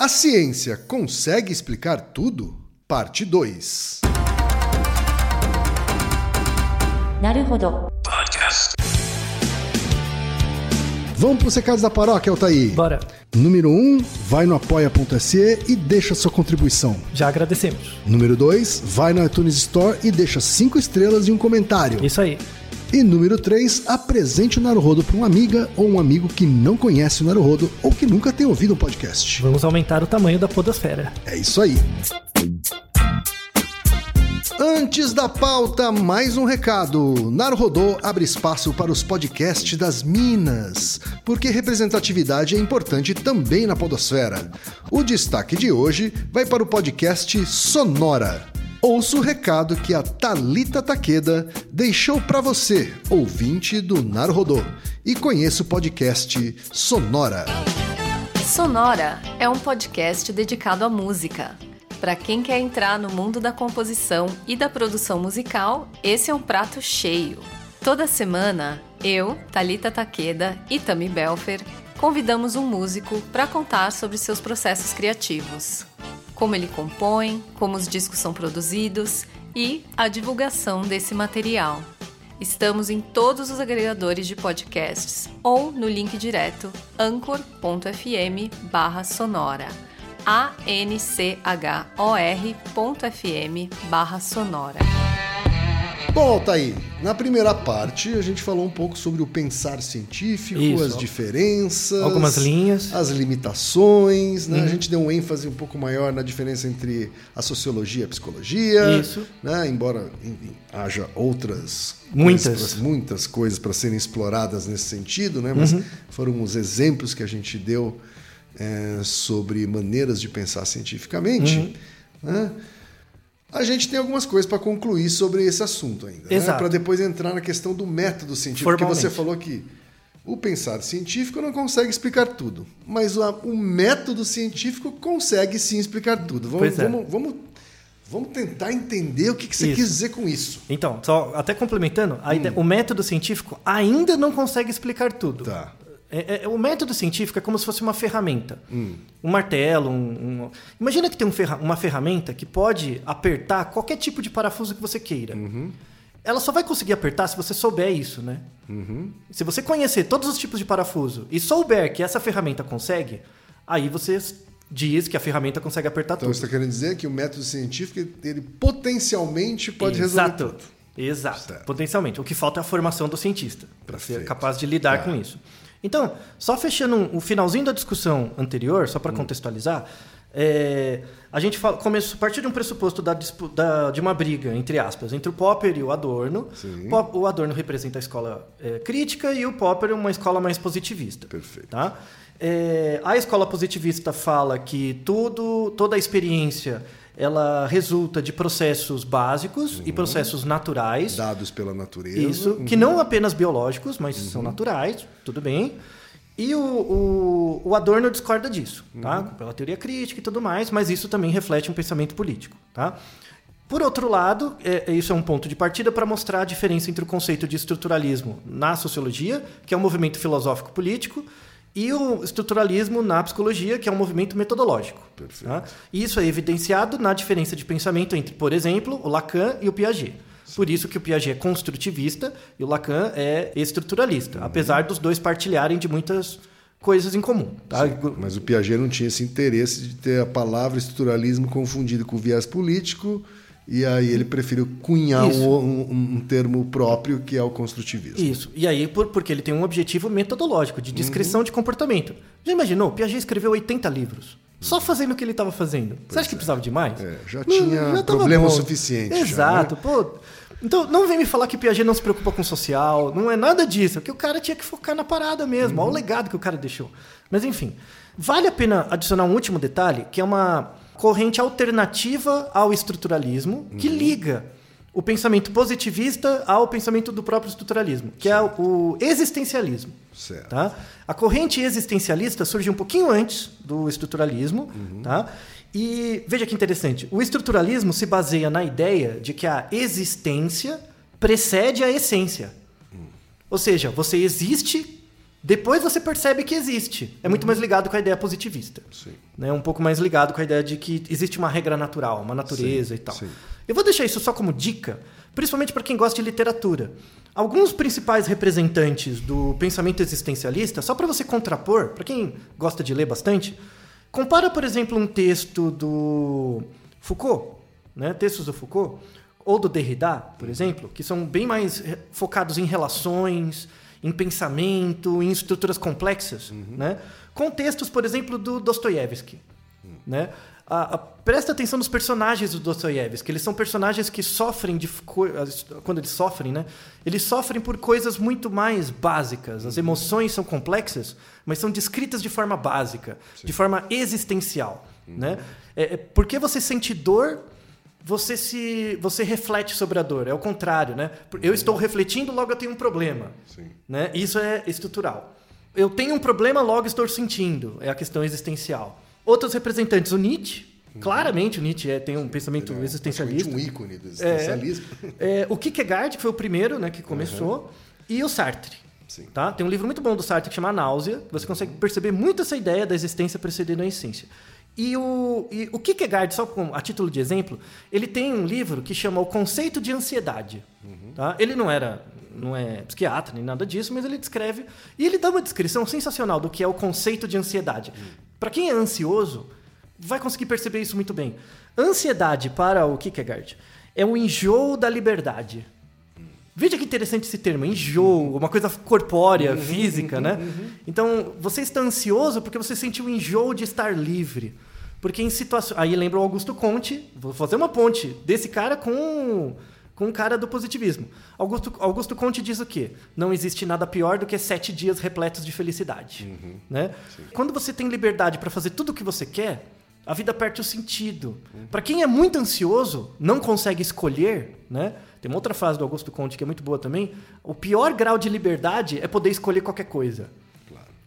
A ciência consegue explicar tudo? Parte 2. Podcast. Vamos para os recados da paróquia, Altair. Bora. Número 1, um, vai no apoia.se e deixa sua contribuição. Já agradecemos. Número 2, vai na iTunes Store e deixa 5 estrelas e um comentário. Isso aí. E número 3, apresente o Naruhodo para uma amiga ou um amigo que não conhece o Naruhodo ou que nunca tem ouvido um podcast. Vamos aumentar o tamanho da podosfera. É isso aí. Antes da pauta, mais um recado. Naruhodô abre espaço para os podcasts das Minas, porque representatividade é importante também na podosfera. O destaque de hoje vai para o podcast Sonora. Ouça o recado que a Talita Takeda deixou para você, ouvinte do Naruhodô, e conheça o podcast Sonora. Sonora é um podcast dedicado à música. Para quem quer entrar no mundo da composição e da produção musical, esse é um prato cheio. Toda semana, eu, Talita Takeda e Tami Belfer convidamos um músico para contar sobre seus processos criativos, como ele compõe, como os discos são produzidos e a divulgação desse material. Estamos em todos os agregadores de podcasts ou no link direto anchor.fm/sonora anchor.fm barra sonora. Bom, Altair, na primeira parte a gente falou um pouco sobre o pensar científico, Isso. as diferenças, Algumas linhas. as limitações, né? A gente deu um ênfase um pouco maior na diferença entre a sociologia e a psicologia, Isso. né? Embora enfim, haja outras Muitas. coisas muitas coisas para serem exploradas nesse sentido, né? Mas foram os exemplos que a gente deu é, sobre maneiras de pensar cientificamente, né? A gente tem algumas coisas para concluir sobre esse assunto ainda, né? Exato. para depois entrar na questão do método científico, porque Formalmente. você falou que o pensar científico não consegue explicar tudo, mas o, método científico consegue sim explicar tudo. Vamos, é. vamos, vamos, vamos tentar entender o que, que você Isso. quis dizer com isso. Então, só até complementando, a ideia- o método científico ainda não consegue explicar tudo. Tá. É- é- o método científico é como se fosse uma ferramenta. Um martelo, um, um- Imagina que tem um ferra- uma ferramenta que pode apertar qualquer tipo de parafuso que você queira. Ela só vai conseguir apertar se você souber isso, né? Se você conhecer todos os tipos de parafuso e souber que essa ferramenta consegue, aí você diz que a ferramenta consegue apertar Então tudo. você está querendo dizer que o método científico ele potencialmente pode resolver Exato. tudo. Exato. Certo. Potencialmente. O que falta é a formação do cientista, para ser capaz de lidar Tá. com isso. Então, só fechando um- o finalzinho da discussão anterior, só Hum. para contextualizar, é, a gente fala, começou a partir de um pressuposto da, da- de uma briga, entre aspas, entre o Popper e o Adorno. Pop- O Adorno representa a escola é, crítica e o Popper uma escola mais positivista. Perfeito. Tá? É, a escola positivista fala que tudo, toda a experiência ela resulta de processos básicos Uhum. e processos naturais. Dados pela natureza. Isso, que não apenas biológicos, mas são naturais, tudo bem. E o, o, o Adorno discorda disso, tá? Pela teoria crítica e tudo mais, mas isso também reflete um pensamento político, tá? Por outro lado, é, é- isso é um ponto de partida para mostrar a diferença entre o conceito de estruturalismo na sociologia, que é um movimento filosófico político, e o estruturalismo na psicologia, que é um movimento metodológico. Tá? E isso é evidenciado na diferença de pensamento entre, por exemplo, o Lacan e o Piaget. Por isso que o Piaget é construtivista e o Lacan é estruturalista, apesar dos dois partilharem de muitas coisas em comum. Tá? Mas o Piaget não tinha esse interesse de ter a palavra estruturalismo confundido com viés político, e aí ele preferiu cunhar um, um- um termo próprio que é o construtivismo. Isso. E aí, por- porque ele tem um objetivo metodológico, de Uhum. descrição de comportamento. Já imaginou? Piaget escreveu 80 livros. Só fazendo o que ele estava fazendo. Você acha que precisava de mais? É, já Não, tinha tava problema bom. suficiente já, Exato. né? Pô, então, não vem me falar que Piaget não se preocupa com o social. Não é nada disso. É que o cara tinha que focar na parada mesmo. Uhum. Olha o legado que o cara deixou. Mas, enfim. Vale a pena adicionar um último detalhe, que é uma corrente alternativa ao estruturalismo, que Uhum. liga o pensamento positivista ao pensamento do próprio estruturalismo, que é o existencialismo. Certo. Tá? A corrente existencialista surge um pouquinho antes do estruturalismo. Tá? E veja que interessante: o estruturalismo se baseia na ideia de que a existência precede a essência. Ou seja, você existe Depois você percebe que existe. É muito mais ligado com a ideia positivista. Sim. Né? Um pouco mais ligado com a ideia de que existe uma regra natural, uma natureza Sim, e tal. sim. Eu vou deixar isso só como dica, principalmente para quem gosta de literatura. Alguns principais representantes do pensamento existencialista, só para você contrapor, para quem gosta de ler bastante, compara, por exemplo, um texto do Foucault, né? textos do Foucault, ou do Derrida, por exemplo, que são bem mais focados em relações, em pensamento, em estruturas complexas, né? com textos, por exemplo, do Dostoiévski. Né? A- a- presta atenção nos personagens do Dostoiévski. Eles são personagens que sofrem de quando eles sofrem, né? Eles sofrem por coisas muito mais básicas. As emoções são complexas, mas são descritas de forma básica, de forma existencial, né? É, é, porque você sente dor, você se você reflete sobre a dor. É o contrário, né? Eu estou refletindo, logo eu tenho um problema. Sim. Né? Isso é estrutural. Eu tenho um problema, logo estou sentindo. É a questão existencial. Outros representantes, o Nietzsche, claramente o Nietzsche é- tem um pensamento é existencialista. um ícone do existencialismo. É, o Kierkegaard, que foi o primeiro né, que começou, e o Sartre. Sim. Tá? Tem um livro muito bom do Sartre que chama Náusea. Você consegue perceber muito essa ideia da existência precedendo a essência. E o, e o Kierkegaard, só com, a título de exemplo, ele tem um livro que chama O Conceito de Ansiedade. Tá? Ele não era não é psiquiatra nem nada disso, mas ele descreve e ele dá uma descrição sensacional do que é o conceito de ansiedade. Para quem é ansioso, vai conseguir perceber isso muito bem. Ansiedade para o Kierkegaard é o enjoo da liberdade. Veja que interessante esse termo, enjoo, uma coisa corpórea, física, né? Então, você está ansioso porque você sentiu o enjoo de estar livre. Porque em situações. Aí lembra o Augusto Conte, vou fazer uma ponte desse cara com, com um cara do positivismo. Augusto, Augusto Conte diz o quê? Não existe nada pior do que sete dias repletos de felicidade. Né? Quando você tem liberdade para fazer tudo o que você quer, a vida perde o sentido. Para quem é muito ansioso, não consegue escolher, né? Tem uma outra frase do Augusto Conte que é muito boa também. O pior grau de liberdade é poder escolher qualquer coisa.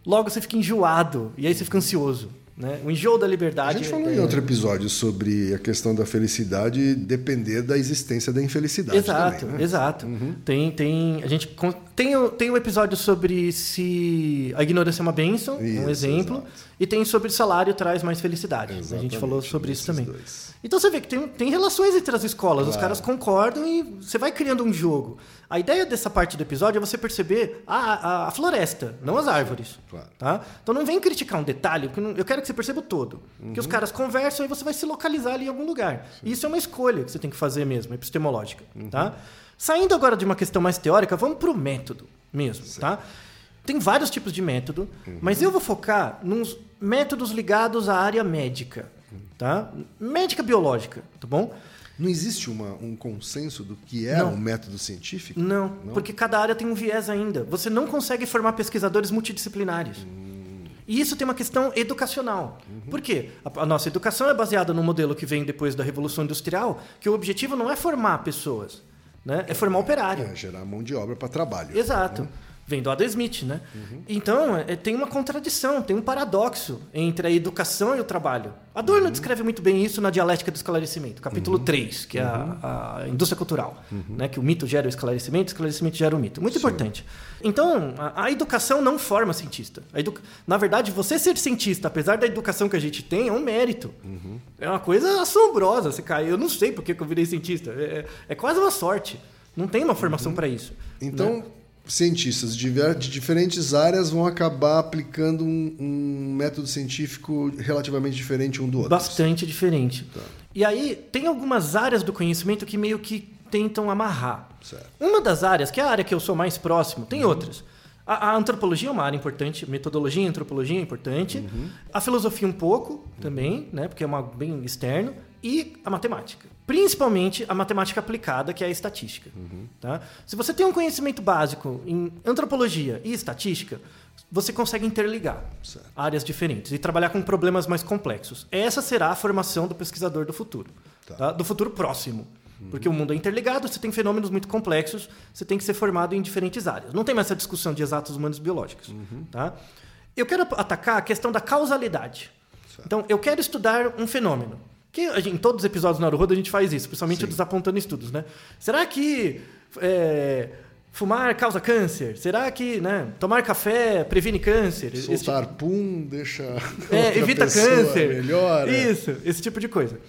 Logo você fica enjoado e aí você fica ansioso. Né? O enjoo da A liberdade. gente falou é- em outro episódio sobre a questão da felicidade depender da existência da infelicidade. Exato, também, né? exato. Tem, tem, a gente tem, tem um episódio sobre se a ignorância é uma bênção, um Isso, exemplo, exato. E tem sobre salário traz mais felicidade. a gente Exatamente, falou sobre isso também. dois. Então você vê que tem, tem relações entre as escolas, os Claro. caras concordam e você vai criando um jogo. A ideia dessa parte do episódio é você perceber a, a, a floresta, não as árvores. Claro. Tá? Então não vem criticar um detalhe, porque não- eu quero que você perceba o todo. Que os caras conversam e você vai se localizar ali em algum lugar. E isso é uma escolha que você tem que fazer mesmo, epistemológica. Tá? Saindo agora de uma questão mais teórica, vamos para o método mesmo. Tá? Tem vários tipos de método, mas eu vou focar nos métodos ligados à área médica. Tá? Médica biológica, tá bom? Não existe uma- um consenso do que é Não. um método científico? Não, Não? porque cada área tem um viés ainda. Você não consegue formar pesquisadores multidisciplinares. E isso tem uma questão educacional. Por quê? A, a nossa educação é baseada no modelo que vem depois da Revolução Industrial, que o objetivo não é formar pessoas, né? é formar operário. É, gerar mão de obra para trabalho. Exato. Vem do Adam Smith, né? Então, é, tem uma contradição, tem um paradoxo entre a educação e o trabalho. Adorno descreve muito bem isso na Dialética do Esclarecimento, capítulo 3, que é a, a indústria cultural. Né? Que o mito gera o esclarecimento, o esclarecimento gera o mito. Muito importante. Então, a, a educação não forma cientista. A edu- Na verdade, você ser cientista, apesar da educação que a gente tem, é um mérito. É uma coisa assombrosa. Você cai, eu não sei por que que eu virei cientista. É, é quase uma sorte. Não tem uma formação para isso. Então, né? Cientistas de, diferentes áreas vão acabar aplicando um, um método científico relativamente diferente um do outro. Bastante diferente. E aí, tem algumas áreas do conhecimento que meio que tentam amarrar. Certo. Uma das áreas, que é a área que eu sou mais próximo, tem outras. A, a antropologia é uma área importante, metodologia e antropologia é importante. A filosofia um pouco também, né, porque é uma bem externo. E a matemática. Principalmente a matemática aplicada, que é a estatística. Tá? Se você tem um conhecimento básico em antropologia e estatística, você consegue interligar Certo. áreas diferentes e trabalhar com problemas mais complexos. Essa será a formação do pesquisador do futuro, Tá. tá? do futuro próximo. Porque o mundo é interligado, você tem fenômenos muito complexos, você tem que ser formado em diferentes áreas. Não tem mais essa discussão de exatos humanos biológicos. Tá? Eu quero atacar a questão da causalidade. Então, eu quero estudar um fenômeno. Que em todos os episódios do Naruhodo a gente faz isso, principalmente Sim. desapontando estudos, né? Será que é, fumar causa câncer? Será que, né, tomar café previne câncer? Esse tipo- Soltar pum, deixa. é, evita câncer. Melhor. é. Isso, esse tipo de coisa.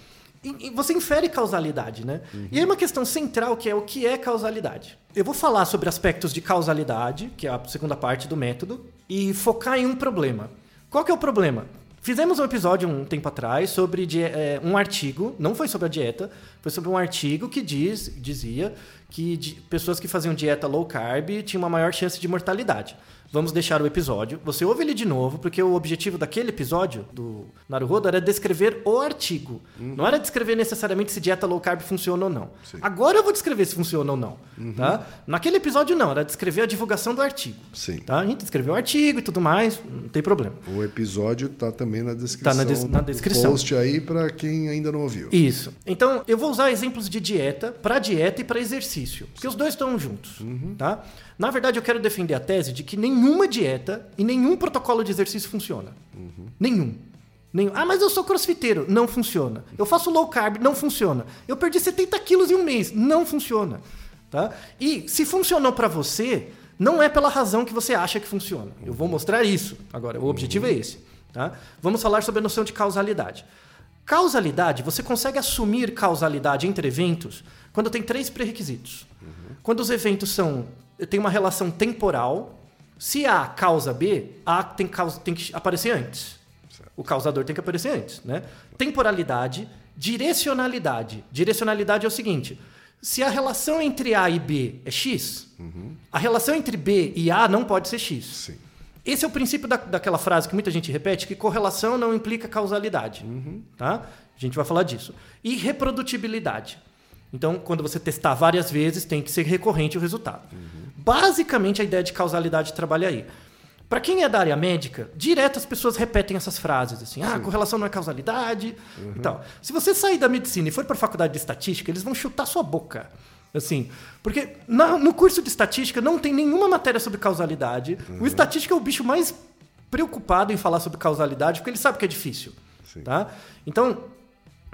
E, e você infere causalidade, né? E aí uma questão central que é o que é causalidade. Eu vou falar sobre aspectos de causalidade, que é a segunda parte do método, e focar em um problema. Qual que é o problema? Fizemos um episódio um tempo atrás sobre é, um artigo, não foi sobre a dieta, foi sobre um artigo que diz, dizia que pessoas que faziam dieta low carb tinham uma maior chance de mortalidade. Vamos deixar o episódio. Você ouve ele de novo, porque o objetivo daquele episódio do Naruhodo era descrever o artigo. Não era descrever necessariamente se dieta low carb funciona ou não. Agora eu vou descrever se funciona ou não. Tá? Naquele episódio não, era descrever a divulgação do artigo. Sim. Tá? A gente descreveu o artigo e tudo mais, não tem problema. O episódio tá também na descrição. Tá na des- na descrição. Post aí para quem ainda não ouviu. Isso. Então, eu vou usar exemplos de dieta para dieta e para exercício, porque os dois estão juntos, tá? Na verdade, eu quero defender a tese de que nenhuma dieta e nenhum protocolo de exercício funciona. Nenhum. Nenhum. Ah, mas eu sou crossfiteiro. Não funciona. Eu faço low carb. Não funciona. Eu perdi 70 quilos em um mês. Não funciona. Tá? E se funcionou para você, não é pela razão que você acha que funciona. Eu vou mostrar isso. Agora, o objetivo é esse. Tá? Vamos falar sobre a noção de causalidade. Causalidade, você consegue assumir causalidade entre eventos quando tem três pré-requisitos. Quando os eventos são tem uma relação temporal, se A causa B, A tem, causa, tem que aparecer antes. O causador tem que aparecer antes, né? Temporalidade, direcionalidade. Direcionalidade é o seguinte: se a relação entre A e B é X, a relação entre B e A não pode ser X. Sim. Esse é o princípio da, daquela frase que muita gente repete, que correlação não implica causalidade. Tá? A gente vai falar disso. E reprodutibilidade. Então, quando você testar várias vezes, tem que ser recorrente o resultado. Basicamente, a ideia de causalidade trabalha aí. Para quem é da área médica, direto as pessoas repetem essas frases assim: ah, correlação não é causalidade e tal. Se você sair da medicina e for para a faculdade de estatística, eles vão chutar sua boca. Assim, porque na- no curso de estatística não tem nenhuma matéria sobre causalidade. O estatística é o bicho mais preocupado em falar sobre causalidade, porque ele sabe que é difícil. Sim. Tá? Então,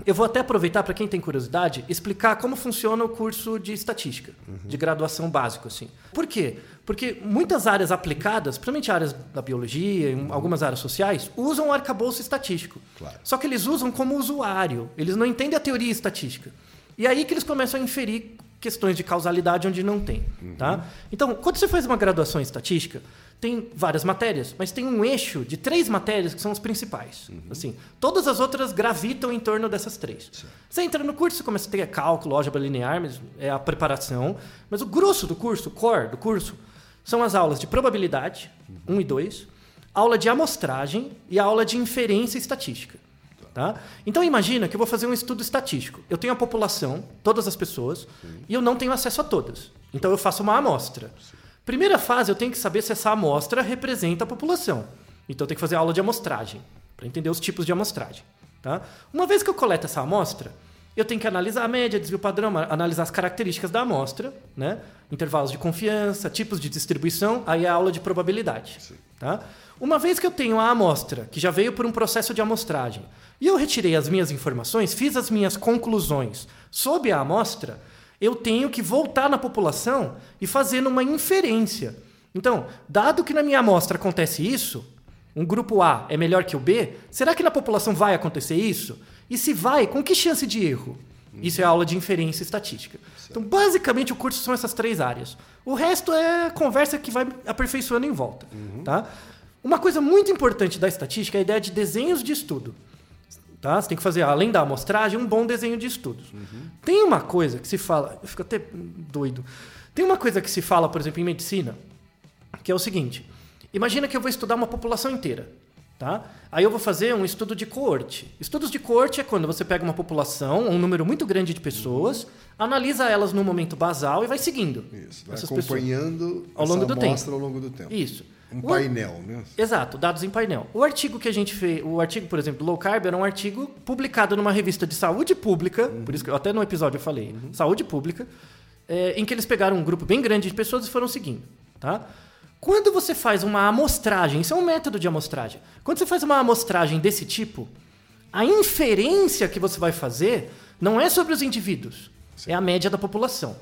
eu vou até aproveitar para quem tem curiosidade, explicar como funciona o curso de estatística, de graduação básico assim. Por quê? Porque muitas áreas aplicadas, principalmente áreas da biologia, em algumas áreas sociais, usam o arcabouço estatístico. Claro. Só que eles usam como usuário, eles não entendem a teoria estatística. E aí que eles começam a inferir questões de causalidade onde não tem, tá? Então, quando você faz uma graduação em estatística, tem várias matérias, mas tem um eixo de três matérias que são as principais. Assim, todas as outras gravitam em torno dessas três. Você entra no curso, você começa a ter cálculo, álgebra linear, mas é a preparação. Mas o grosso do curso, o core do curso, são as aulas de probabilidade, 1 e 2, aula de amostragem e aula de inferência estatística. Tá? Então imagina que eu vou fazer um estudo estatístico. Eu tenho a população, todas as pessoas, e eu não tenho acesso a todas. Então eu faço uma amostra. Primeira fase, eu tenho que saber se essa amostra representa a população. Então eu tenho que fazer aula de amostragem, para entender os tipos de amostragem. Tá? Uma vez que eu coleto essa amostra, eu tenho que analisar a média, desvio padrão, analisar as características da amostra, né? intervalos de confiança, tipos de distribuição, aí é a aula de probabilidade. Tá? Uma vez que eu tenho a amostra, que já veio por um processo de amostragem, e eu retirei as minhas informações, fiz as minhas conclusões sob a amostra, eu tenho que voltar na população e fazer uma inferência. Então, dado que na minha amostra acontece isso, um grupo A é melhor que o B, será que na população vai acontecer isso? E se vai, com que chance de erro? Isso é aula de inferência estatística. Então, basicamente, o curso são essas três áreas. O resto é conversa que vai aperfeiçoando em volta. Tá? Uma coisa muito importante da estatística é a ideia de desenhos de estudo. Tá? Você tem que fazer, além da amostragem, um bom desenho de estudos. Tem uma coisa que se fala, eu fico até doido. Tem uma coisa que se fala, por exemplo, em medicina, que é o seguinte: imagina que eu vou estudar uma população inteira. Tá? Aí eu vou fazer um estudo de coorte. Estudos de coorte é quando você pega uma população, um número muito grande de pessoas, analisa elas no momento basal e vai seguindo. Isso. Vai essas pessoas. acompanhando Ao longo do tempo. ao longo do tempo. Isso. Um painel, né? Exato, dados em painel. O artigo que a gente fez, o artigo, por exemplo, low carb era um artigo publicado numa revista de saúde pública, por isso que até no episódio eu falei, saúde pública, é, em que eles pegaram um grupo bem grande de pessoas e foram seguindo, tá? Quando você faz uma amostragem, isso é um método de amostragem. Quando você faz uma amostragem desse tipo, a inferência que você vai fazer não é sobre os indivíduos, É a média da população.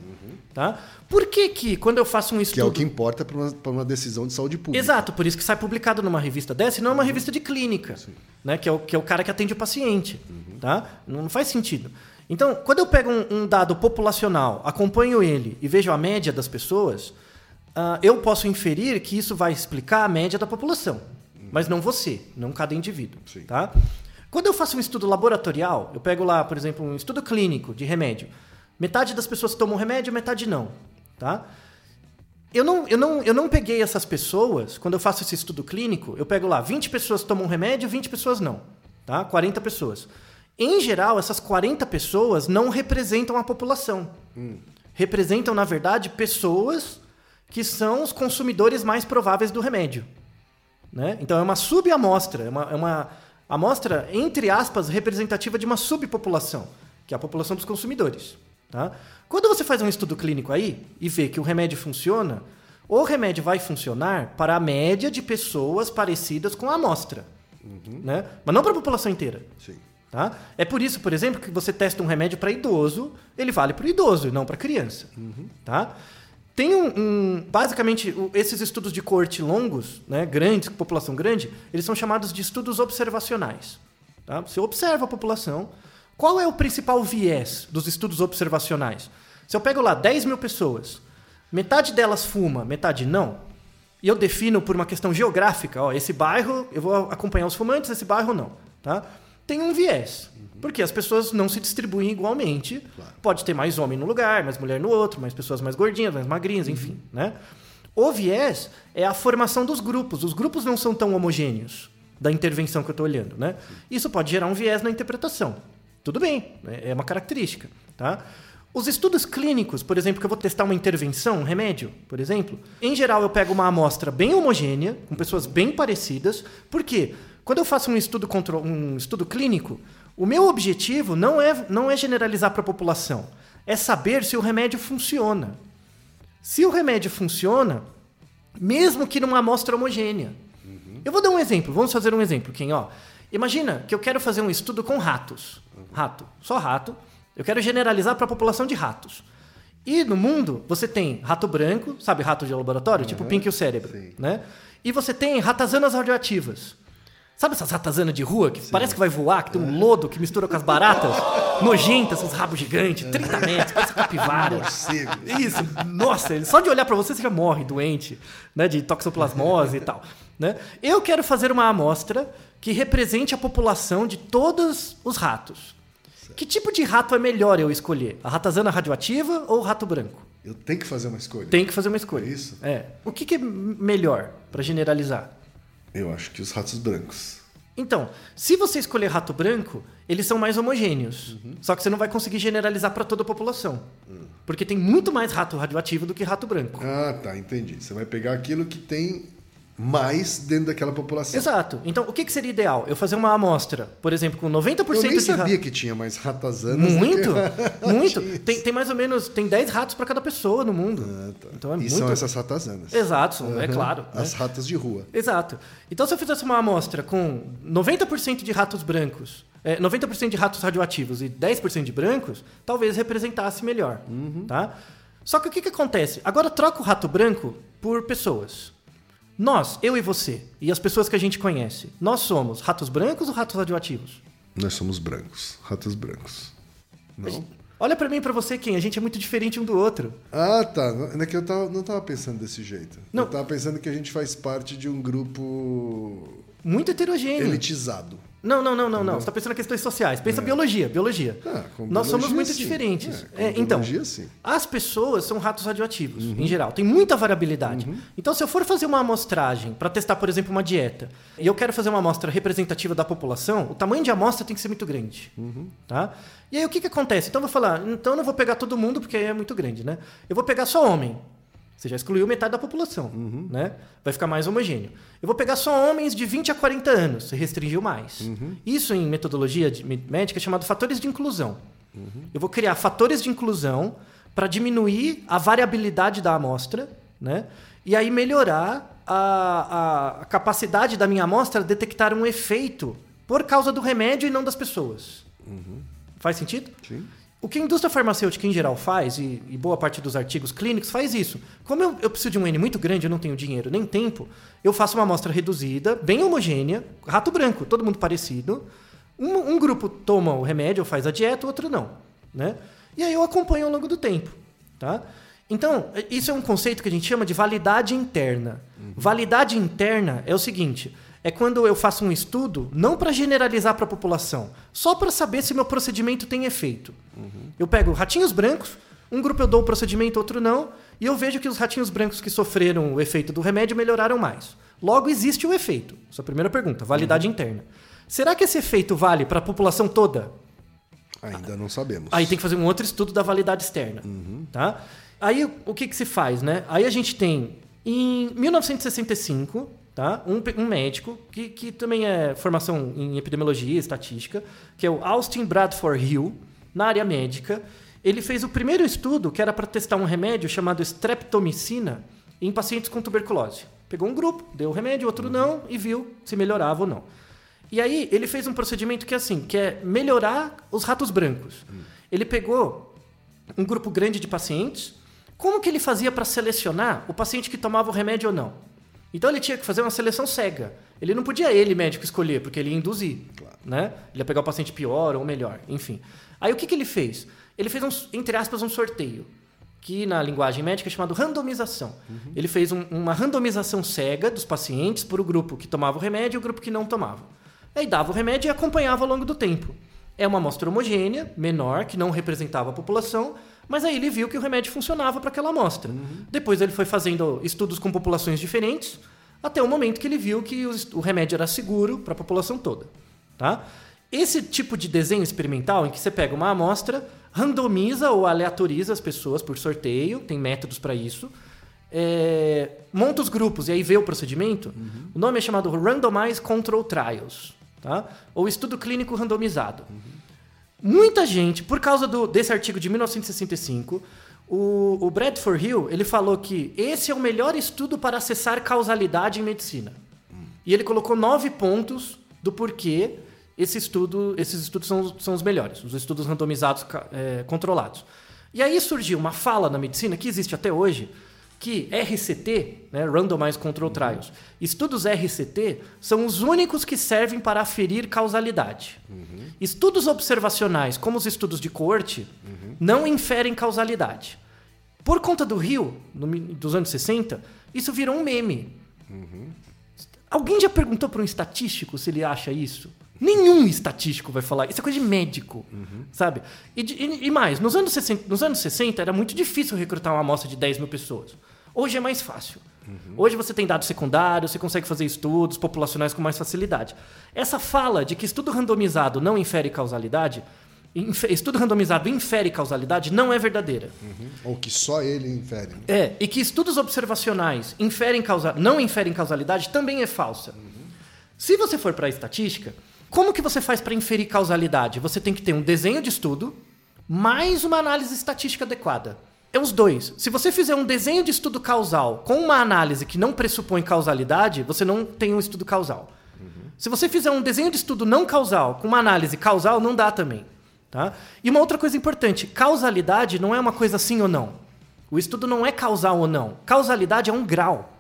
Tá? Por que que, quando eu faço um estudo... Que é o que importa para uma, uma decisão de saúde pública. Exato, por isso que sai publicado numa revista dessa e não é uma revista de clínica, né? que, é o, que é o cara que atende o paciente. Tá? Não, faz sentido. Então, quando eu pego um, um dado populacional, acompanho ele e vejo a média das pessoas, ah, eu posso inferir que isso vai explicar a média da população, mas não você, não cada indivíduo. Sim. Tá? Quando eu faço um estudo laboratorial, eu pego lá, por exemplo, um estudo clínico de remédio. Metade das pessoas tomam remédio, metade não. Tá? Eu não, eu, não, eu não peguei essas pessoas, quando eu faço esse estudo clínico, eu pego lá 20 pessoas tomam remédio, 20 pessoas não. Tá? 40 pessoas. Em geral, essas 40 pessoas não representam a população. Representam, na verdade, pessoas que são os consumidores mais prováveis do remédio. Né? Então é uma subamostra, é uma, é uma amostra, entre aspas, representativa de uma subpopulação, que é a população dos consumidores. Tá? Quando você faz um estudo clínico aí e vê que o remédio funciona, o remédio vai funcionar para a média de pessoas parecidas com a amostra. Né? Mas não para a população inteira. Sim. Tá? É por isso, por exemplo, que você testa um remédio para idoso, ele vale para o idoso e não para criança. Tá? Tem um, um- basicamente esses estudos de corte longos, né, grandes, com população grande, eles são chamados de estudos observacionais. Tá? Você observa a população. Qual é o principal viés dos estudos observacionais? Se eu pego lá 10 mil pessoas, metade delas fuma, metade não, e eu defino por uma questão geográfica, ó, esse bairro eu vou acompanhar os fumantes, esse bairro não, tá? Tem um viés, porque as pessoas não se distribuem igualmente. Pode ter mais homem no lugar, mais mulher no outro, mais pessoas mais gordinhas, mais magrinhas, enfim, né? O viés é a formação dos grupos. Os grupos não são tão homogêneos da intervenção que eu estou olhando, né? Isso pode gerar um viés na interpretação. Tudo bem, é é uma característica, tá? Os estudos clínicos, por exemplo, que eu vou testar uma intervenção, um remédio, por exemplo, em geral eu pego uma amostra bem homogênea, com pessoas bem parecidas, porque quando eu faço um estudo, contro- um estudo clínico, o meu objetivo não é, não é generalizar para a população, é saber se o remédio funciona. Se o remédio funciona, mesmo que numa amostra homogênea. Eu vou dar um exemplo, vamos fazer um exemplo, quem, ó. Imagina que eu quero fazer um estudo com ratos. Rato, só rato. Eu quero generalizar para a população de ratos. E no mundo, você tem rato branco, sabe rato de laboratório? Tipo Pink e o cérebro, Sim. né? E você tem ratazanas radioativas. Sabe essas ratazanas de rua que parece que vai voar, que tem um lodo que mistura com as baratas? Nojentas, esses rabos gigantes, 30 metros, parece capivara. Morcego. Isso, nossa, só de olhar pra você você já morre doente, né, de toxoplasmose e tal, né? Eu quero fazer uma amostra que represente a população de todos os ratos. Que tipo de rato é melhor eu escolher? A ratazana radioativa ou o rato branco? Eu tenho que fazer uma escolha. Tem que fazer uma escolha. É isso? É. O que, que é melhor pra generalizar? Eu acho que os ratos brancos. Então, se você escolher rato branco, eles são mais homogêneos. Uhum. Só que você não vai conseguir generalizar para toda a população. Hum. Porque tem muito mais rato radioativo do que rato branco. Ah, tá, entendi. Você vai pegar aquilo que tem mais dentro daquela população. Exato. Então, o que, que seria ideal? Eu fazer uma amostra, por exemplo, com 90% Eu nem de sabia rato. que tinha mais ratazanas. Muito, que- muito. Tem, tem mais ou menos, tem 10 ratos para cada pessoa no mundo. Ah, tá. Então é e muito. são essas ratazanas. Exato, são, é claro. né? As ratas de rua. Exato. Então, se eu fizesse uma amostra com 90% de ratos brancos, é, 90% de ratos radioativos e 10% de brancos, talvez representasse melhor. Tá? Só que o que, que acontece? Agora troca o rato branco por pessoas. Nós, eu e você, e as pessoas que a gente conhece, nós somos ratos brancos ou ratos radioativos? Nós somos brancos. Ratos brancos. Não? Olha pra mim e pra você, quem? A gente é muito diferente um do outro. Ah, tá. Não é que eu tava, não tava pensando desse jeito. Não. Eu tava pensando que a gente faz parte de um grupo Muito heterogêneo. elitizado. Não, não, não, não, não. Você está pensando em questões sociais. Pensa biologia, biologia. Ah, Nós somos biologia, muito sim. diferentes. É, É, então, biologia, sim. as pessoas são ratos radioativos, em geral. Tem muita variabilidade. Então, se eu for fazer uma amostragem para testar, por exemplo, uma dieta, e eu quero fazer uma amostra representativa da população, o tamanho de amostra tem que ser muito grande. Tá? E aí, o que, que acontece? Então, eu vou falar, então eu não vou pegar todo mundo, porque aí é muito grande, né? Eu vou pegar só homem. Você já excluiu metade da população, né? Vai ficar mais homogêneo. Eu vou pegar só homens de 20 a 40 anos, você restringiu mais. Isso em metodologia médica é chamado fatores de inclusão. Eu vou criar fatores de inclusão para diminuir a variabilidade da amostra, né? E aí melhorar a, a- a capacidade da minha amostra de detectar um efeito por causa do remédio e não das pessoas. Faz sentido? Sim. O que a indústria farmacêutica em geral faz, e, e boa parte dos artigos clínicos faz isso. Como eu, eu, preciso de um N muito grande, eu não tenho dinheiro nem tempo, eu faço uma amostra reduzida, bem homogênea, rato branco, todo mundo parecido. Um, um grupo toma o remédio ou faz a dieta, o outro não. Né? E aí eu acompanho ao longo do tempo. Tá? Então, isso é um conceito que a gente chama de validade interna. Uhum. Validade interna é o seguinte: é quando eu faço um estudo, não para generalizar para a população, só para saber se meu procedimento tem efeito. Uhum. Eu pego ratinhos brancos, um grupo eu dou o procedimento, outro não, e eu vejo que os ratinhos brancos que sofreram o efeito do remédio melhoraram mais. Logo, existe o efeito. Essa é a primeira pergunta, validade uhum. interna. Será que esse efeito vale para a população toda? Ainda não sabemos. Aí tem que fazer um outro estudo da validade externa. Uhum. Tá? Aí o que, que se faz? Né? Aí a gente tem, em 1965, tá? um, um médico, que, que também é formação em epidemiologia e estatística, que é o Austin Bradford Hill, na área médica. Ele fez o primeiro estudo que era para testar um remédio chamado streptomicina em pacientes com tuberculose. Pegou um grupo, deu o remédio, outro não, e viu se melhorava ou não. E aí ele fez um procedimento que é assim, que é melhorar os ratos brancos. Ele pegou um grupo grande de pacientes. Como que ele fazia para selecionar o paciente que tomava o remédio ou não? Então ele tinha que fazer uma seleção cega. Ele não podia ele, médico, escolher, porque ele ia induzir. Claro. Né? Ele ia pegar o paciente pior ou melhor, enfim. Aí o que, que ele fez? Ele fez, um, entre aspas, um sorteio, que na linguagem médica é chamado randomização. Uhum. Ele fez um, uma randomização cega dos pacientes por o grupo que tomava o remédio e o grupo que não tomava. Aí dava o remédio e acompanhava ao longo do tempo. É uma amostra homogênea, menor, que não representava a população, mas aí ele viu que o remédio funcionava para aquela amostra. Uhum. Depois ele foi fazendo estudos com populações diferentes, até o momento que ele viu que o remédio era seguro para a população toda. Tá? Esse tipo de desenho experimental, em que você pega uma amostra, randomiza ou aleatoriza as pessoas por sorteio, tem métodos para isso, é, monta os grupos e aí vê o procedimento, uhum. o nome é chamado Randomized Control Trials, tá? ou estudo clínico randomizado. Uhum. Muita gente, por causa do, desse artigo de 1965, o, o Bradford Hill ele falou que esse é o melhor estudo para acessar causalidade em medicina. E ele colocou nove pontos do porquê esse estudo, esses estudos são, são os melhores, os estudos randomizados é, controlados. E aí surgiu uma fala na medicina que existe até hoje, que RCT, né, Randomized Control Trials, estudos RCT são os únicos que servem para aferir causalidade. Uhum. Estudos observacionais, como os estudos de corte, uhum. não inferem causalidade. Por conta do Rio, no, dos anos 60, isso virou um meme. Uhum. Alguém já perguntou para um estatístico se ele acha isso? Nenhum estatístico vai falar. Isso é coisa de médico, uhum. sabe? E, e, e, mais, nos anos, 60, nos anos 60 era muito difícil recrutar uma amostra de 10 mil pessoas. Hoje é mais fácil. Uhum. Hoje você tem dados secundários, você consegue fazer estudos populacionais com mais facilidade. Essa fala de que estudo randomizado não infere causalidade, estudo randomizado infere causalidade, não é verdadeira. Uhum. Ou que só ele infere. Né? É, e que estudos observacionais inferem causa, não inferem causalidade também é falsa. Uhum. Se você for para a estatística, como que você faz para inferir causalidade? Você tem que ter um desenho de estudo mais uma análise estatística adequada. É os dois. Se você fizer um desenho de estudo causal com uma análise que não pressupõe causalidade, você não tem um estudo causal. Uhum. Se você fizer um desenho de estudo não causal com uma análise causal, não dá também. Tá? E uma outra coisa importante: causalidade não é uma coisa sim ou não. O estudo não é causal ou não. Causalidade é um grau.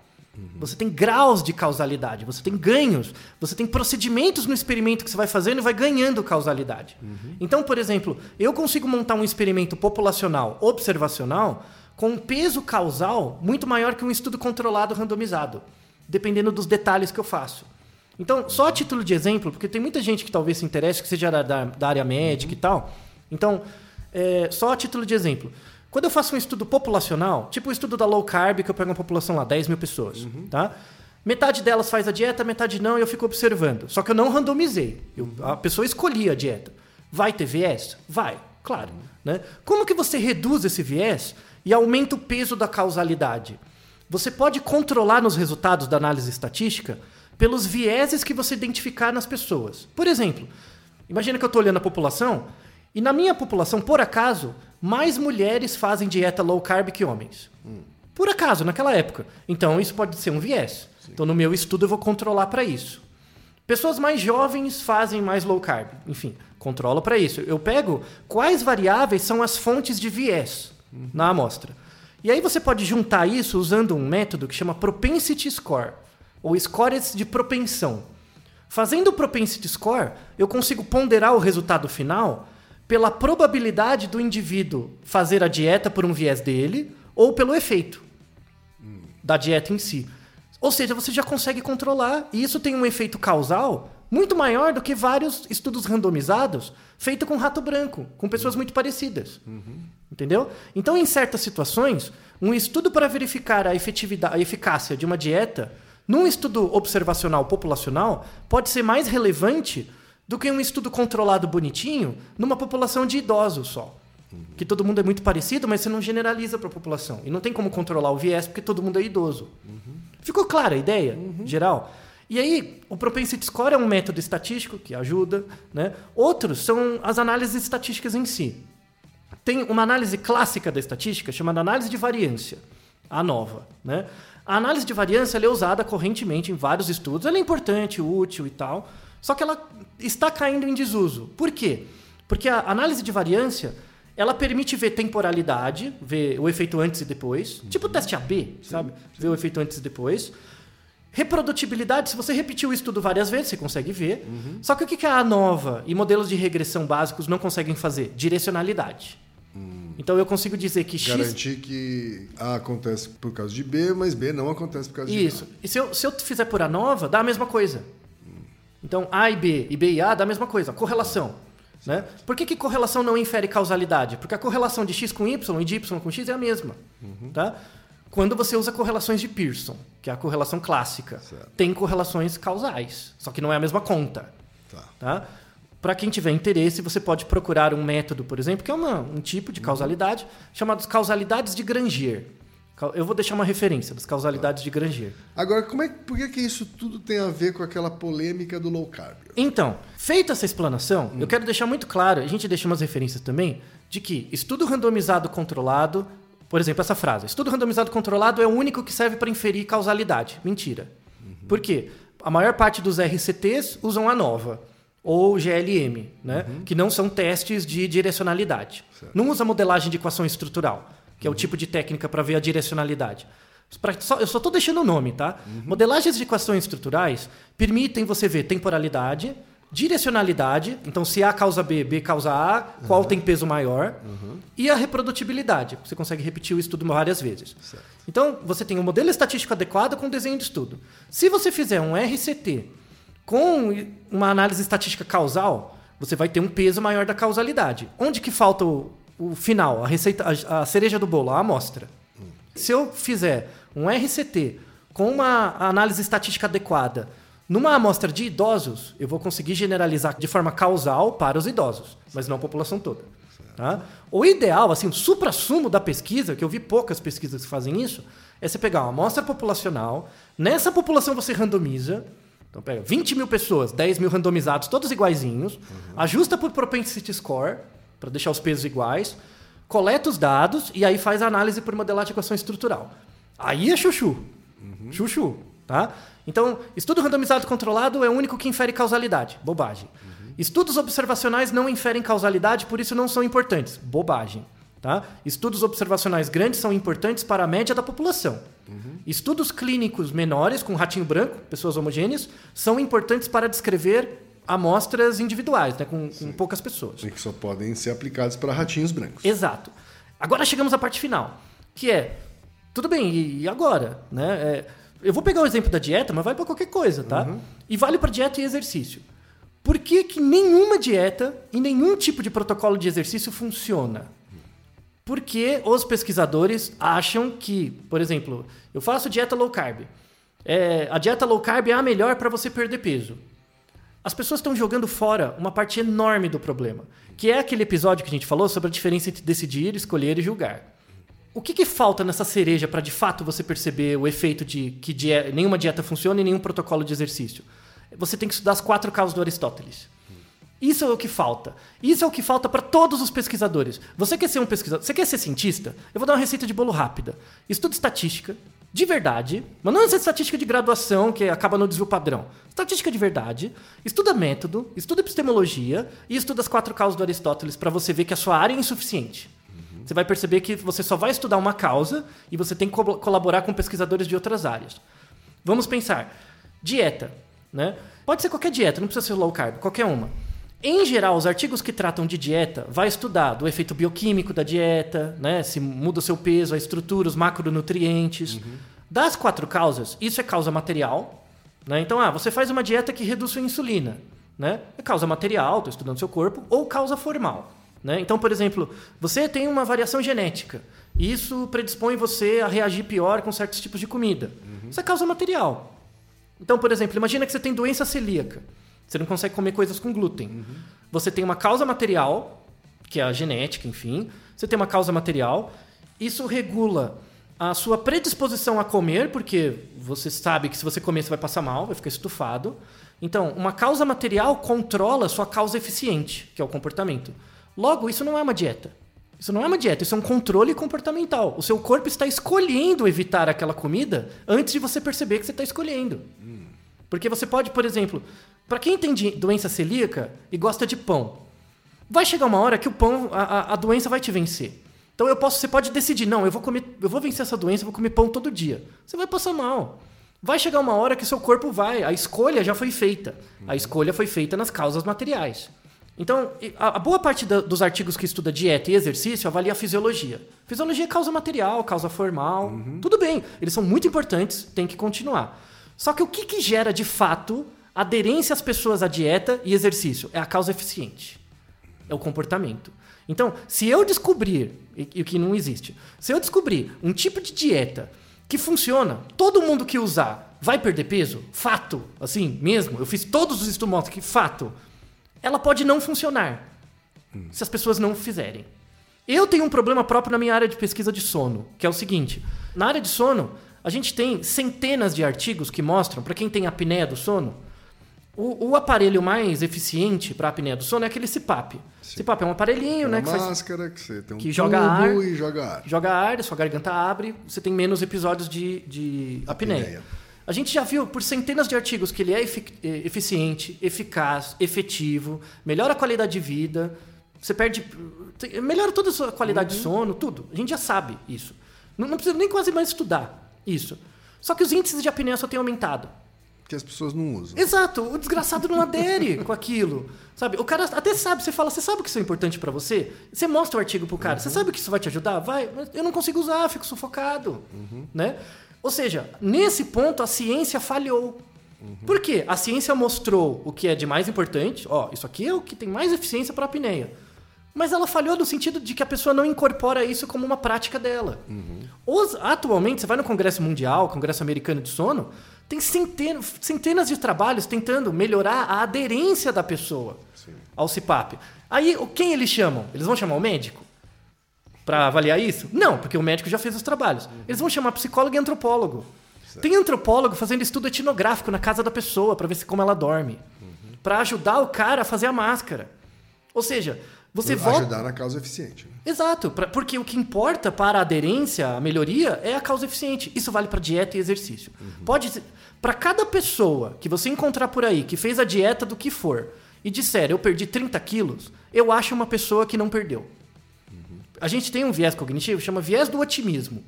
Você tem graus de causalidade, você tem ganhos, você tem procedimentos no experimento que você vai fazendo e vai ganhando causalidade. Uhum. Então, por exemplo, eu consigo montar um experimento populacional observacional com um peso causal muito maior que um estudo controlado randomizado, dependendo dos detalhes que eu faço. Então, só a título de exemplo, porque tem muita gente que talvez se interesse, que seja da, da área médica uhum. e tal. Então, é, só a título de exemplo. Quando eu faço um estudo populacional, tipo o estudo da low carb, que eu pego uma população lá, 10 mil pessoas, uhum. tá? Metade delas faz a dieta, metade não, e eu fico observando. Só que eu não randomizei. Eu, a pessoa escolhia a dieta. Vai ter viés? Vai, claro. Né? Como que você reduz esse viés e aumenta o peso da causalidade? Você pode controlar nos resultados da análise estatística pelos vieses que você identificar nas pessoas. Por exemplo, imagina que eu estou olhando a população e na minha população, por acaso, mais mulheres fazem dieta low carb que homens. Hum. Por acaso, naquela época. Então, isso pode ser um viés. Sim. Então, no meu estudo, eu vou controlar para isso. Pessoas mais jovens fazem mais low carb. Enfim, controla para isso. Eu pego quais variáveis são as fontes de viés na amostra. E aí você pode juntar isso usando um método que chama propensity score, ou scores de propensão. Fazendo o propensity score, eu consigo ponderar o resultado final pela probabilidade do indivíduo fazer a dieta por um viés dele ou pelo efeito da dieta em si. Ou seja, você já consegue controlar e isso tem um efeito causal muito maior do que vários estudos randomizados feitos com rato branco, com pessoas muito parecidas. Entendeu? Então, em certas situações, um estudo para verificar a efetividade, a eficácia de uma dieta, num estudo observacional populacional, pode ser mais relevante do que um estudo controlado bonitinho numa população de idosos só. Que todo mundo é muito parecido, mas você não generaliza para a população. E não tem como controlar o viés porque todo mundo é idoso. Ficou clara a ideia geral? E aí, o propensity score é um método estatístico que ajuda. Né? Outros são as análises estatísticas em si. Tem uma análise clássica da estatística chamada análise de variância, a nova. Né? A análise de variância ela é usada correntemente em vários estudos. Ela é importante, útil e tal. Só que ela está caindo em desuso. Por quê? Porque a análise de variância ela permite ver temporalidade, ver o efeito antes e depois, tipo o teste AB, sabe? Ver o efeito antes e depois. Reprodutibilidade, se você repetir o estudo várias vezes, você consegue ver. Só que o que a nova e modelos de regressão básicos não conseguem fazer? Direcionalidade. Então eu consigo dizer que X. Garantir que A acontece por causa de B, mas B não acontece por causa de Isso. E se eu, se eu fizer por A nova, dá a mesma coisa. Então A e B e B e A dá a mesma coisa, correlação. Né? Por que, que correlação não infere causalidade? Porque a correlação de X com Y e de Y com X é a mesma. Tá? Quando você usa correlações de Pearson, que é a correlação clássica, Certo. tem correlações causais, só que não é a mesma conta. Tá. Tá? Para quem tiver interesse, você pode procurar um método, por exemplo, que é uma- um tipo de causalidade, chamado causalidades de Granger. Eu vou deixar uma referência das causalidades de Granger. Agora, como é, por que, que isso tudo tem a ver com aquela polêmica do low carb? Então, feita essa explanação, eu quero deixar muito claro, a gente deixa umas referências também, de que estudo randomizado controlado, por exemplo, essa frase, estudo randomizado controlado é o único que serve para inferir causalidade. Mentira. Por quê? A maior parte dos RCTs usam a nova ou GLM, né? que não são testes de direcionalidade. Não usa modelagem de equação estrutural, que é o tipo de técnica para ver a direcionalidade. Só- eu só estou deixando o nome, tá? Modelagens de equações estruturais permitem você ver temporalidade, direcionalidade, então se A causa B, B causa A, qual tem peso maior, e a reprodutibilidade. Você consegue repetir o estudo várias vezes. Então, você tem um modelo estatístico adequado com desenho de estudo. Se você fizer um RCT com uma análise estatística causal, você vai ter um peso maior da causalidade. Onde que falta o, o final, a receita, a, a cereja do bolo, a amostra? Se eu fizer um RCT com uma análise estatística adequada numa amostra de idosos, eu vou conseguir generalizar de forma causal para os idosos, mas não a população toda. Tá? O ideal, assim, o supra-sumo da pesquisa, que eu vi poucas pesquisas que fazem isso, é você pegar uma amostra populacional, nessa população você randomiza, então pega 20 mil pessoas, 10 mil randomizados, todos iguaizinhos, ajusta por propensity score, para deixar os pesos iguais, coleta os dados e aí faz a análise por modelagem de equação estrutural. Aí é chuchu. Chuchu, tá? Então, estudo randomizado controlado é o único que infere causalidade. Bobagem. Estudos observacionais não inferem causalidade, por isso não são importantes. Bobagem. Tá? Estudos observacionais grandes são importantes para a média da população. Estudos clínicos menores, com ratinho branco, pessoas homogêneas, são importantes para descrever amostras individuais, né? com, com poucas pessoas. E que só podem ser aplicados para ratinhos brancos. Exato. Agora chegamos à parte final, que é tudo bem, e agora, né? É, eu vou pegar o exemplo da dieta, mas vai para qualquer coisa, tá? E vale para dieta e exercício. Por que, que nenhuma dieta e nenhum tipo de protocolo de exercício funciona? Porque os pesquisadores acham que, por exemplo, eu faço dieta low carb. É, a dieta low carb é a melhor para você perder peso. As pessoas estão jogando fora uma parte enorme do problema, que é aquele episódio que a gente falou sobre a diferença entre decidir, escolher e julgar. O que, que falta nessa cereja para de fato você perceber o efeito de que nenhuma dieta funciona e nenhum protocolo de exercício? Você tem que estudar as quatro causas do Aristóteles. Isso é o que falta. Isso é o que falta para todos os pesquisadores. Você quer ser um pesquisador? Você quer ser cientista? Eu vou dar uma receita de bolo rápida. Estuda estatística, de verdade, mas não essa estatística de graduação que acaba no desvio padrão. Estatística de verdade, estuda método, estuda epistemologia e estuda as quatro causas do Aristóteles para você ver que a sua área é insuficiente. Você vai perceber que você só vai estudar uma causa e você tem que co- colaborar com pesquisadores de outras áreas. Vamos pensar. Dieta. Né? Pode ser qualquer dieta, não precisa ser low carb, qualquer uma. Em geral, os artigos que tratam de dieta vai estudar do efeito bioquímico da dieta, né? se muda o seu peso, a estrutura, os macronutrientes. Das quatro causas, isso é causa material. Né? Então, ah, você faz uma dieta que reduz sua insulina. Né? É causa material, estou estudando seu corpo, ou causa formal. Né? Então, por exemplo, você tem uma variação genética. Isso predispõe você a reagir pior com certos tipos de comida. Isso é causa material. Então, por exemplo, imagina que você tem doença celíaca. Você não consegue comer coisas com glúten. Você tem uma causa material, que é a genética, enfim. Você tem uma causa material. Isso regula a sua predisposição a comer, porque você sabe que se você comer você vai passar mal, vai ficar estufado. Então, uma causa material controla a sua causa eficiente, que é o comportamento. Logo, isso não é uma dieta. Isso não é uma dieta, isso é um controle comportamental. O seu corpo está escolhendo evitar aquela comida antes de você perceber que você está escolhendo. Porque você pode, por exemplo, para quem tem doença celíaca e gosta de pão, vai chegar uma hora que o pão, a, a- doença vai te vencer. Então eu posso, você pode decidir, não, eu vou comer, eu vou vencer essa doença, eu vou comer pão todo dia. Você vai passar mal. Vai chegar uma hora que seu corpo vai, a escolha já foi feita. A escolha foi feita nas causas materiais. Então, a, a boa parte da- dos artigos que estuda dieta e exercício avalia a fisiologia. Fisiologia é causa material, causa formal. Tudo bem, eles são muito importantes, tem que continuar. Só que o que, que gera de fato aderência às pessoas à dieta e exercício? É a causa eficiente. É o comportamento. Então, se eu descobrir, e o que não existe, se eu descobrir um tipo de dieta que funciona, todo mundo que usar vai perder peso, fato, assim mesmo, eu fiz todos os estudos que fato, ela pode não funcionar se as pessoas não fizerem. Eu tenho um problema próprio na minha área de pesquisa de sono, que é o seguinte: na área de sono, a gente tem centenas de artigos que mostram, para quem tem apneia do sono, o, o aparelho mais eficiente para apneia do sono é aquele CPAP. CPAP é um aparelhinho, né, Uma que faz máscara que você tem um que joga ar. e joga ar. joga ar, sua garganta abre, você tem menos episódios de, de apneia. Apneia. A gente já viu por centenas de artigos que ele é efic- eh, eficiente, eficaz, efetivo, melhora a qualidade de vida, você perde. melhora toda a sua qualidade de sono, tudo. A gente já sabe isso. Não, não precisa nem quase mais estudar isso. Só que os índices de apneia só têm aumentado. Que as pessoas não usam. Exato, o desgraçado não adere com aquilo. Sabe? O cara até sabe, você fala, você sabe que isso é importante pra você? Você mostra o artigo pro cara, você sabe que isso vai te ajudar? Vai, mas eu não consigo usar, fico sufocado. Né? Ou seja, nesse ponto a ciência falhou. Por quê? A ciência mostrou o que é de mais importante, ó, isso aqui é o que tem mais eficiência para apneia. Mas ela falhou no sentido de que a pessoa não incorpora isso como uma prática dela. Os- atualmente, você vai no Congresso Mundial, Congresso Americano de Sono, tem centenas, centenas de trabalhos tentando melhorar a aderência da pessoa ao CPAP. Aí, quem eles chamam? Eles vão chamar o médico? Para avaliar isso? Não, porque o médico já fez os trabalhos. Eles vão chamar psicólogo e antropólogo. Tem antropólogo fazendo estudo etnográfico na casa da pessoa para ver se como ela dorme. Para ajudar o cara a fazer a máscara. Ou seja, você volta. Ajudar na causa eficiente. né? Exato, pra- porque o que importa para a aderência, a melhoria, é a causa eficiente. Isso vale para dieta e exercício. Pode ser, para cada pessoa que você encontrar por aí que fez a dieta do que for e disser eu perdi 30 quilos, eu acho uma pessoa que não perdeu. A gente tem um viés cognitivo, chama viés do otimismo.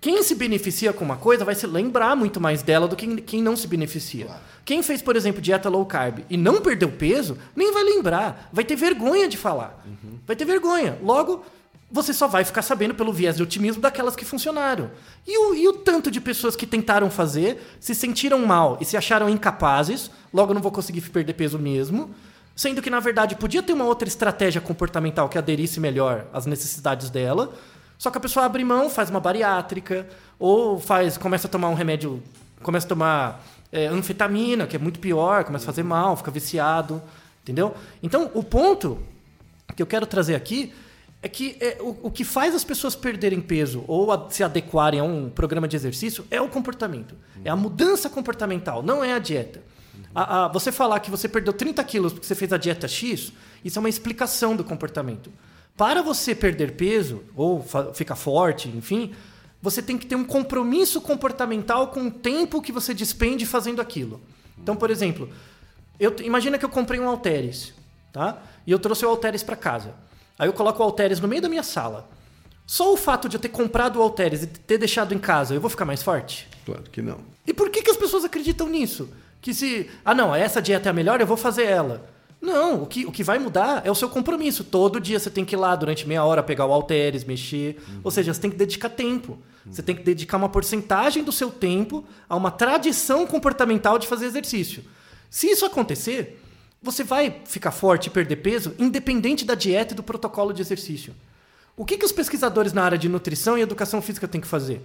Quem se beneficia com uma coisa vai se lembrar muito mais dela do que quem não se beneficia. Quem fez, por exemplo, dieta low carb e não perdeu peso, nem vai lembrar. Vai ter vergonha de falar. Vai ter vergonha. Logo, você só vai ficar sabendo pelo viés de otimismo daquelas que funcionaram. E o, e o tanto de pessoas que tentaram fazer, se sentiram mal e se acharam incapazes, logo não vou conseguir perder peso mesmo. Sendo que, na verdade, podia ter uma outra estratégia comportamental que aderisse melhor às necessidades dela. Só que a pessoa abre mão, faz uma bariátrica, ou faz, começa a tomar um remédio, começa a tomar é, anfetamina, que é muito pior, começa a fazer mal, fica viciado, entendeu? Então, o ponto que eu quero trazer aqui é que é, o, o que faz as pessoas perderem peso ou a- se adequarem a um programa de exercício é o comportamento. É a mudança comportamental, não é a dieta. A- a- você falar que você perdeu 30 quilos porque você fez a dieta X, isso é uma explicação do comportamento. Para você perder peso ou ficar forte, enfim, você tem que ter um compromisso comportamental com o tempo que você despende fazendo aquilo. Então, por exemplo, eu, imagina que eu comprei um Alteres, tá? E eu trouxe o Alteres para casa. Aí eu coloco o Alteres no meio da minha sala. Só o fato de eu ter comprado o Alteres e ter deixado em casa, eu vou ficar mais forte? Claro que não. E por que, que as pessoas acreditam nisso? Que se, ah não, essa dieta é a melhor, eu vou fazer ela. Não, o que, o que vai mudar é o seu compromisso. Todo dia você tem que ir lá durante meia hora pegar o halteres, mexer. Ou seja, você tem que dedicar tempo. Você tem que dedicar uma porcentagem do seu tempo a uma tradição comportamental de fazer exercício. Se isso acontecer, você vai ficar forte e perder peso, independente da dieta e do protocolo de exercício. O que, que os pesquisadores na área de nutrição e educação física têm que fazer?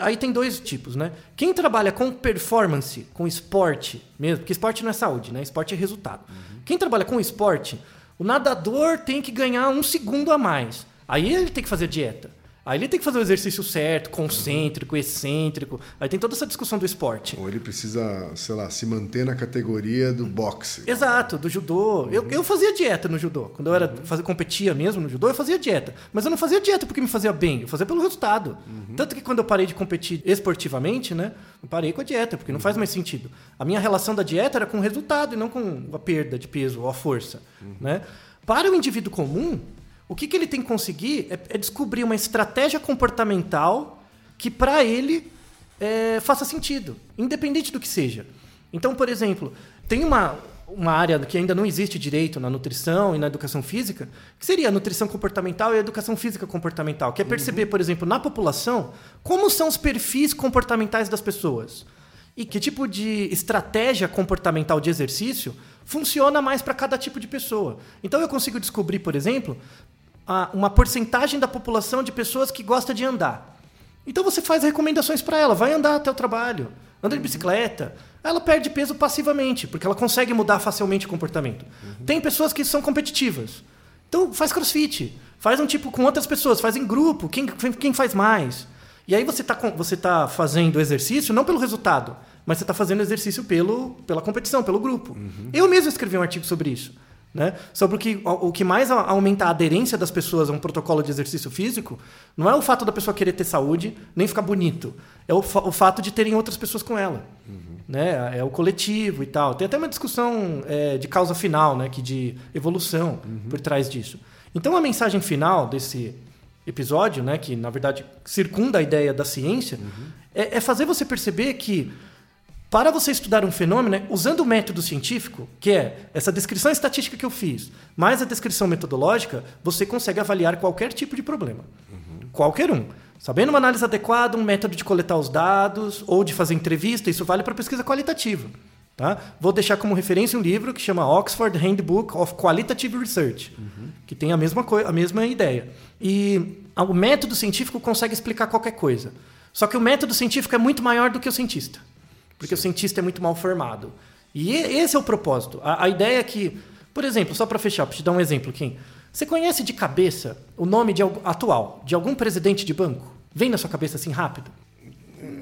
Aí tem dois tipos, né? Quem trabalha com performance, com esporte mesmo, porque esporte não é saúde, né? Esporte é resultado. Uhum. Quem trabalha com esporte, o nadador tem que ganhar um segundo a mais. Aí ele tem que fazer dieta. Aí ele tem que fazer o exercício certo, concêntrico, excêntrico. Aí tem toda essa discussão do esporte. Ou ele precisa, sei lá, se manter na categoria do boxe. Exato, do judô. Uhum. Eu, eu fazia dieta no judô. Quando eu era fazia, competia mesmo no judô, eu fazia dieta. Mas eu não fazia dieta porque me fazia bem, eu fazia pelo resultado. Uhum. Tanto que quando eu parei de competir esportivamente, né, eu parei com a dieta, porque não faz mais sentido. A minha relação da dieta era com o resultado e não com a perda de peso ou a força. Né? Para o indivíduo comum, o que, que ele tem que conseguir é, é descobrir uma estratégia comportamental que, para ele, é, faça sentido, independente do que seja. Então, por exemplo, tem uma, uma área que ainda não existe direito na nutrição e na educação física, que seria a nutrição comportamental e a educação física comportamental, que é perceber, uhum. por exemplo, na população, como são os perfis comportamentais das pessoas. E que tipo de estratégia comportamental de exercício funciona mais para cada tipo de pessoa. Então eu consigo descobrir, por exemplo, uma porcentagem da população de pessoas que gosta de andar. Então você faz recomendações para ela, vai andar até o trabalho, anda de bicicleta. Ela perde peso passivamente, porque ela consegue mudar facilmente o comportamento. Uhum. Tem pessoas que são competitivas. Então faz crossfit, faz um tipo com outras pessoas, faz em grupo, quem, quem faz mais. E aí você está você tá fazendo exercício não pelo resultado, mas você está fazendo exercício pelo, pela competição, pelo grupo. Uhum. Eu mesmo escrevi um artigo sobre isso. Né? Sobre o que, o que mais aumenta a aderência das pessoas a um protocolo de exercício físico não é o fato da pessoa querer ter saúde, nem ficar bonito. É o, fa o fato de terem outras pessoas com ela. Uhum. Né? É o coletivo e tal. Tem até uma discussão é, de causa final, né? que de evolução uhum. por trás disso. Então a mensagem final desse episódio, né? que na verdade circunda a ideia da ciência, uhum. é, é fazer você perceber que para você estudar um fenômeno, né, usando o método científico, que é essa descrição estatística que eu fiz, mais a descrição metodológica, você consegue avaliar qualquer tipo de problema. Uhum. Qualquer um. Sabendo uma análise adequada, um método de coletar os dados ou de fazer entrevista, isso vale para pesquisa qualitativa. Tá? Vou deixar como referência um livro que chama Oxford Handbook of Qualitative Research, uhum. que tem a mesma, a mesma ideia. E o método científico consegue explicar qualquer coisa. Só que o método científico é muito maior do que o cientista. Porque Sim. o cientista é muito mal formado. E esse é o propósito. A, a ideia é que, por exemplo, só para fechar, para te dar um exemplo, Kim. Você conhece de cabeça o nome de, atual de algum presidente de banco? Vem na sua cabeça assim rápido?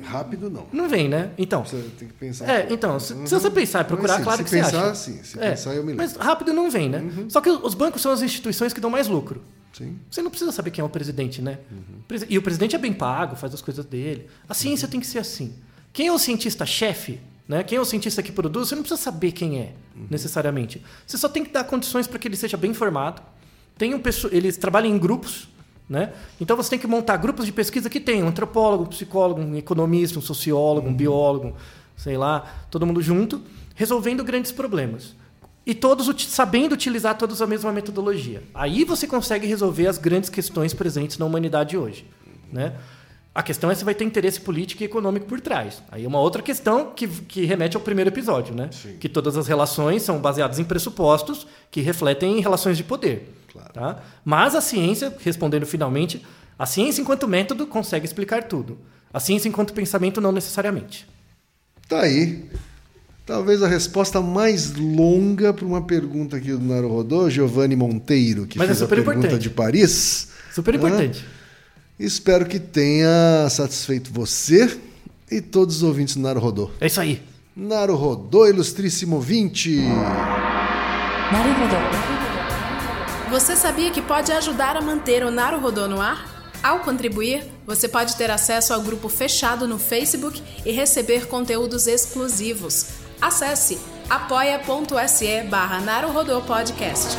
Rápido não. Não vem, né? Então. Você tem que pensar. É, então, se, se você pensar e procurar, assim, claro que pensar, você acha. Sim, se é, pensar, eu me lembro. Mas rápido não vem, né? Uhum. Só que os bancos são as instituições que dão mais lucro. Sim. Você não precisa saber quem é o presidente, né? Uhum. E o presidente é bem pago, faz as coisas dele. A ciência uhum. tem que ser assim. Quem é o cientista-chefe né? Quem é o cientista que produz, você não precisa saber quem é, uhum. necessariamente. Você só tem que dar condições para que ele seja bem formado. Tem um, eles trabalham em grupos, né? Então você tem que montar grupos de pesquisa que tem um antropólogo, um psicólogo, um economista, um sociólogo, um uhum. biólogo, sei lá, todo mundo junto, resolvendo grandes problemas. E todos sabendo utilizar todos a mesma metodologia. Aí você consegue resolver as grandes questões presentes na humanidade hoje. Né? A questão é se vai ter interesse político e econômico por trás. Aí é uma outra questão que, que remete ao primeiro episódio, né? Sim. Que todas as relações são baseadas em pressupostos que refletem relações de poder. Claro. Tá? Mas a ciência, respondendo finalmente, a ciência enquanto método consegue explicar tudo. A ciência enquanto pensamento não necessariamente. Tá aí. Talvez a resposta mais longa para uma pergunta aqui do Naro Rodô, Giovanni Monteiro, que Mas é fez é a pergunta importante. de Paris. Super importante. Espero que tenha satisfeito você e todos os ouvintes do Naru Rodô. É isso aí. Naru Rodô, ilustríssimo ouvinte. Naru Rodô. Você sabia que pode ajudar a manter o Naru Rodô no ar? Ao contribuir, Você pode ter acesso ao grupo fechado no Facebook e receber conteúdos exclusivos. Acesse apoia.se barra Podcast.